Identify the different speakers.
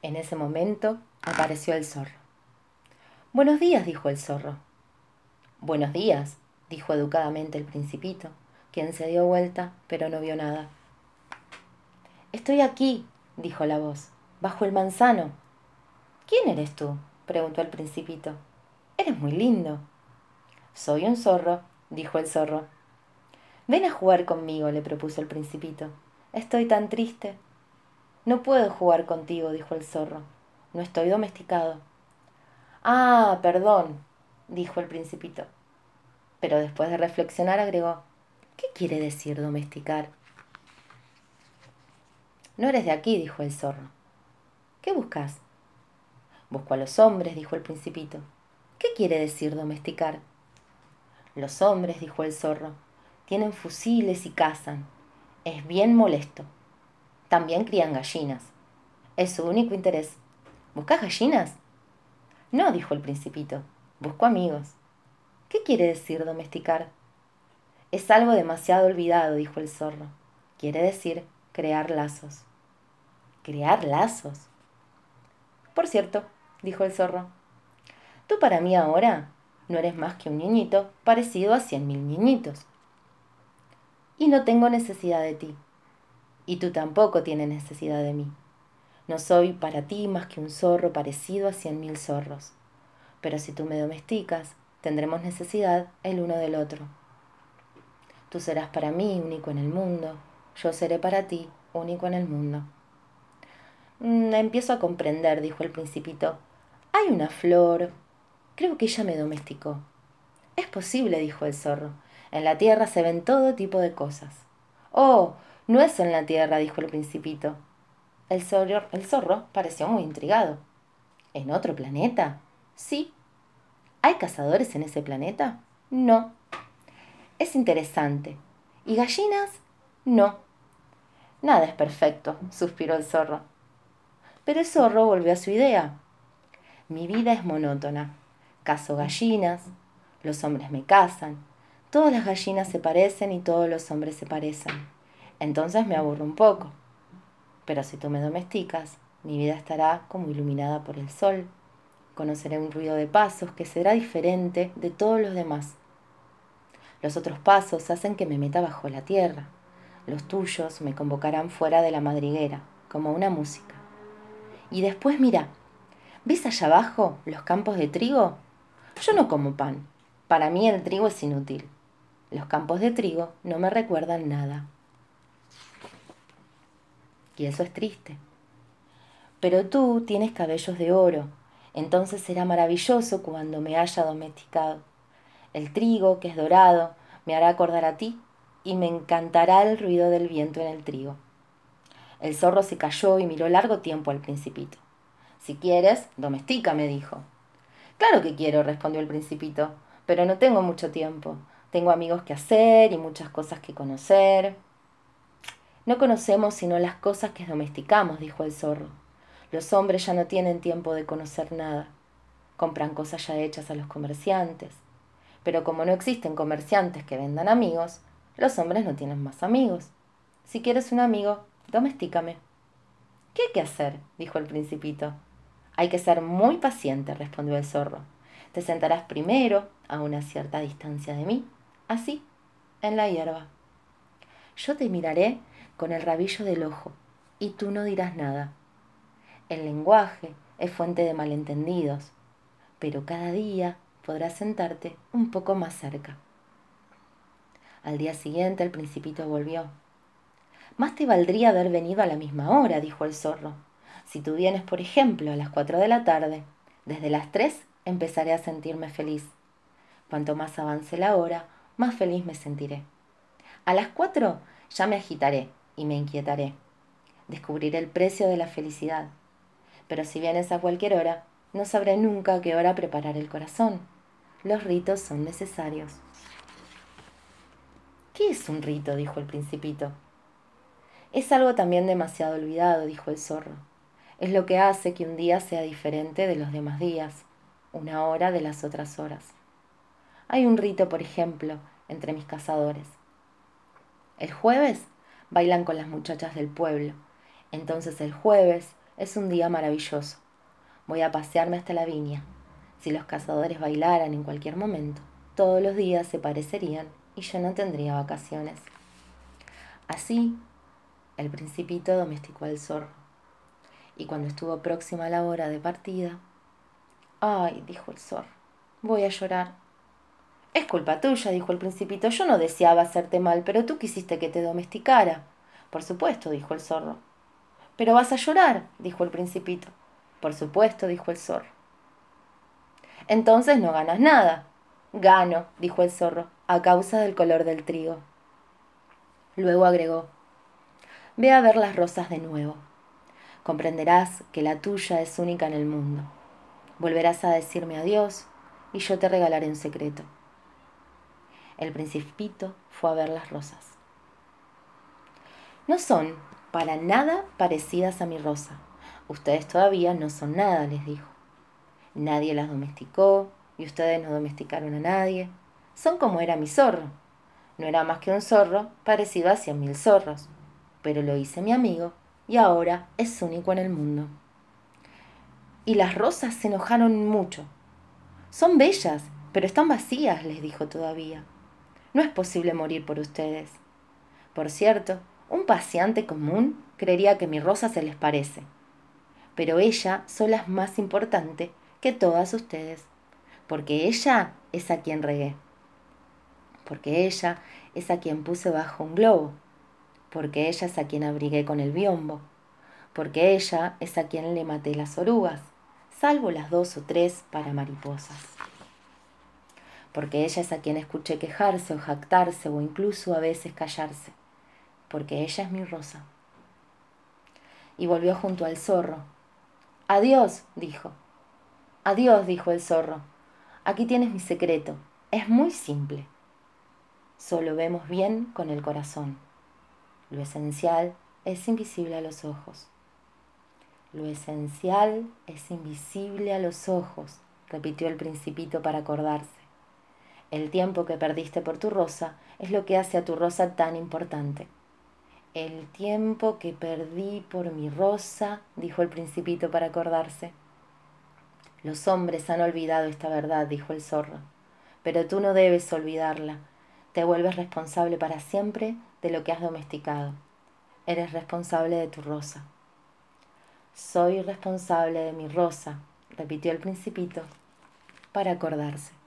Speaker 1: En ese momento apareció el zorro. Buenos días, dijo el zorro. Buenos días, dijo educadamente el principito, quien se dio vuelta, pero no vio nada. Estoy aquí, dijo la voz, bajo el manzano. ¿Quién eres tú? preguntó el principito. Eres muy lindo. Soy un zorro, dijo el zorro. Ven a jugar conmigo, le propuso el principito. Estoy tan triste. No puedo jugar contigo, dijo el zorro. No estoy domesticado. Ah, perdón, dijo el principito. Pero después de reflexionar agregó, ¿qué quiere decir domesticar? No eres de aquí, dijo el zorro. ¿Qué buscas? Busco a los hombres, dijo el principito. ¿Qué quiere decir domesticar? Los hombres, dijo el zorro, tienen fusiles y cazan. Es bien molesto. También crían gallinas. Es su único interés. ¿Buscas gallinas? No, dijo el principito. Busco amigos. ¿Qué quiere decir domesticar? Es algo demasiado olvidado, dijo el zorro. Quiere decir crear lazos. ¿Crear lazos? Por cierto, dijo el zorro, tú para mí ahora no eres más que un niñito parecido a cien mil niñitos. Y no tengo necesidad de ti. Y tú tampoco tienes necesidad de mí. No soy para ti más que un zorro parecido a cien mil zorros. Pero si tú me domesticas, tendremos necesidad el uno del otro. Tú serás para mí único en el mundo, yo seré para ti único en el mundo. Mm, empiezo a comprender, dijo el principito. Hay una flor. Creo que ella me domesticó. Es posible, dijo el zorro. En la tierra se ven todo tipo de cosas. Oh, no es en la tierra, dijo el principito. El zorro, el zorro pareció muy intrigado. ¿En otro planeta? Sí. ¿Hay cazadores en ese planeta? No. Es interesante. ¿Y gallinas? No. Nada es perfecto, suspiró el zorro. Pero el zorro volvió a su idea. Mi vida es monótona. Cazo gallinas, los hombres me cazan, todas las gallinas se parecen y todos los hombres se parecen. Entonces me aburro un poco. Pero si tú me domesticas, mi vida estará como iluminada por el sol. Conoceré un ruido de pasos que será diferente de todos los demás. Los otros pasos hacen que me meta bajo la tierra. Los tuyos me convocarán fuera de la madriguera, como una música. Y después mira, ¿ves allá abajo los campos de trigo? Yo no como pan. Para mí el trigo es inútil. Los campos de trigo no me recuerdan nada. Y eso es triste. Pero tú tienes cabellos de oro, entonces será maravilloso cuando me haya domesticado. El trigo, que es dorado, me hará acordar a ti y me encantará el ruido del viento en el trigo. El zorro se cayó y miró largo tiempo al principito. Si quieres, domestica, me dijo. Claro que quiero, respondió el principito, pero no tengo mucho tiempo. Tengo amigos que hacer y muchas cosas que conocer. No conocemos sino las cosas que domesticamos, dijo el zorro. Los hombres ya no tienen tiempo de conocer nada. Compran cosas ya hechas a los comerciantes. Pero como no existen comerciantes que vendan amigos, los hombres no tienen más amigos. Si quieres un amigo, domestícame. ¿Qué hay que hacer? dijo el principito. Hay que ser muy paciente, respondió el zorro. Te sentarás primero a una cierta distancia de mí, así, en la hierba. Yo te miraré con el rabillo del ojo, y tú no dirás nada. El lenguaje es fuente de malentendidos, pero cada día podrás sentarte un poco más cerca. Al día siguiente el principito volvió. Más te valdría haber venido a la misma hora, dijo el zorro. Si tú vienes, por ejemplo, a las cuatro de la tarde, desde las tres empezaré a sentirme feliz. Cuanto más avance la hora, más feliz me sentiré. A las cuatro ya me agitaré y me inquietaré. Descubriré el precio de la felicidad. Pero si vienes a cualquier hora, no sabré nunca a qué hora preparar el corazón. Los ritos son necesarios. ¿Qué es un rito? dijo el principito. Es algo también demasiado olvidado, dijo el zorro. Es lo que hace que un día sea diferente de los demás días, una hora de las otras horas. Hay un rito, por ejemplo, entre mis cazadores. El jueves bailan con las muchachas del pueblo. Entonces el jueves Es un día maravilloso. Voy a pasearme hasta la viña. Si los cazadores bailaran en cualquier momento, todos los días se parecerían y yo no tendría vacaciones. Así, el principito domesticó al zorro. Y cuando estuvo próxima la hora de partida, ay, dijo el zorro, voy a llorar. Es culpa tuya, dijo el principito. Yo no deseaba hacerte mal, pero tú quisiste que te domesticara. Por supuesto, dijo el zorro. Pero vas a llorar, dijo el principito. Por supuesto, dijo el zorro. Entonces no ganas nada. Gano, dijo el zorro, a causa del color del trigo. Luego agregó, Ve a ver las rosas de nuevo. Comprenderás que la tuya es única en el mundo. Volverás a decirme adiós y yo te regalaré un secreto. El principito fue a ver las rosas. No son para nada parecidas a mi rosa. Ustedes todavía no son nada, les dijo. Nadie las domesticó y ustedes no domesticaron a nadie. Son como era mi zorro. No era más que un zorro parecido a cien mil zorros, pero lo hice mi amigo y ahora es único en el mundo. Y las rosas se enojaron mucho. Son bellas, pero están vacías, les dijo todavía. No es posible morir por ustedes. Por cierto, un paseante común creería que mi rosa se les parece. Pero ella sola es más importante que todas ustedes, porque ella es a quien regué, porque ella es a quien puse bajo un globo, porque ella es a quien abrigué con el biombo, porque ella es a quien le maté las orugas, salvo las dos o tres para mariposas porque ella es a quien escuché quejarse o jactarse o incluso a veces callarse, porque ella es mi rosa. Y volvió junto al zorro. Adiós, dijo. Adiós, dijo el zorro. Aquí tienes mi secreto. Es muy simple. Solo vemos bien con el corazón. Lo esencial es invisible a los ojos. Lo esencial es invisible a los ojos, repitió el principito para acordarse. El tiempo que perdiste por tu rosa es lo que hace a tu rosa tan importante. El tiempo que perdí por mi rosa, dijo el principito para acordarse. Los hombres han olvidado esta verdad, dijo el zorro, pero tú no debes olvidarla. Te vuelves responsable para siempre de lo que has domesticado. Eres responsable de tu rosa. Soy responsable de mi rosa, repitió el principito para acordarse.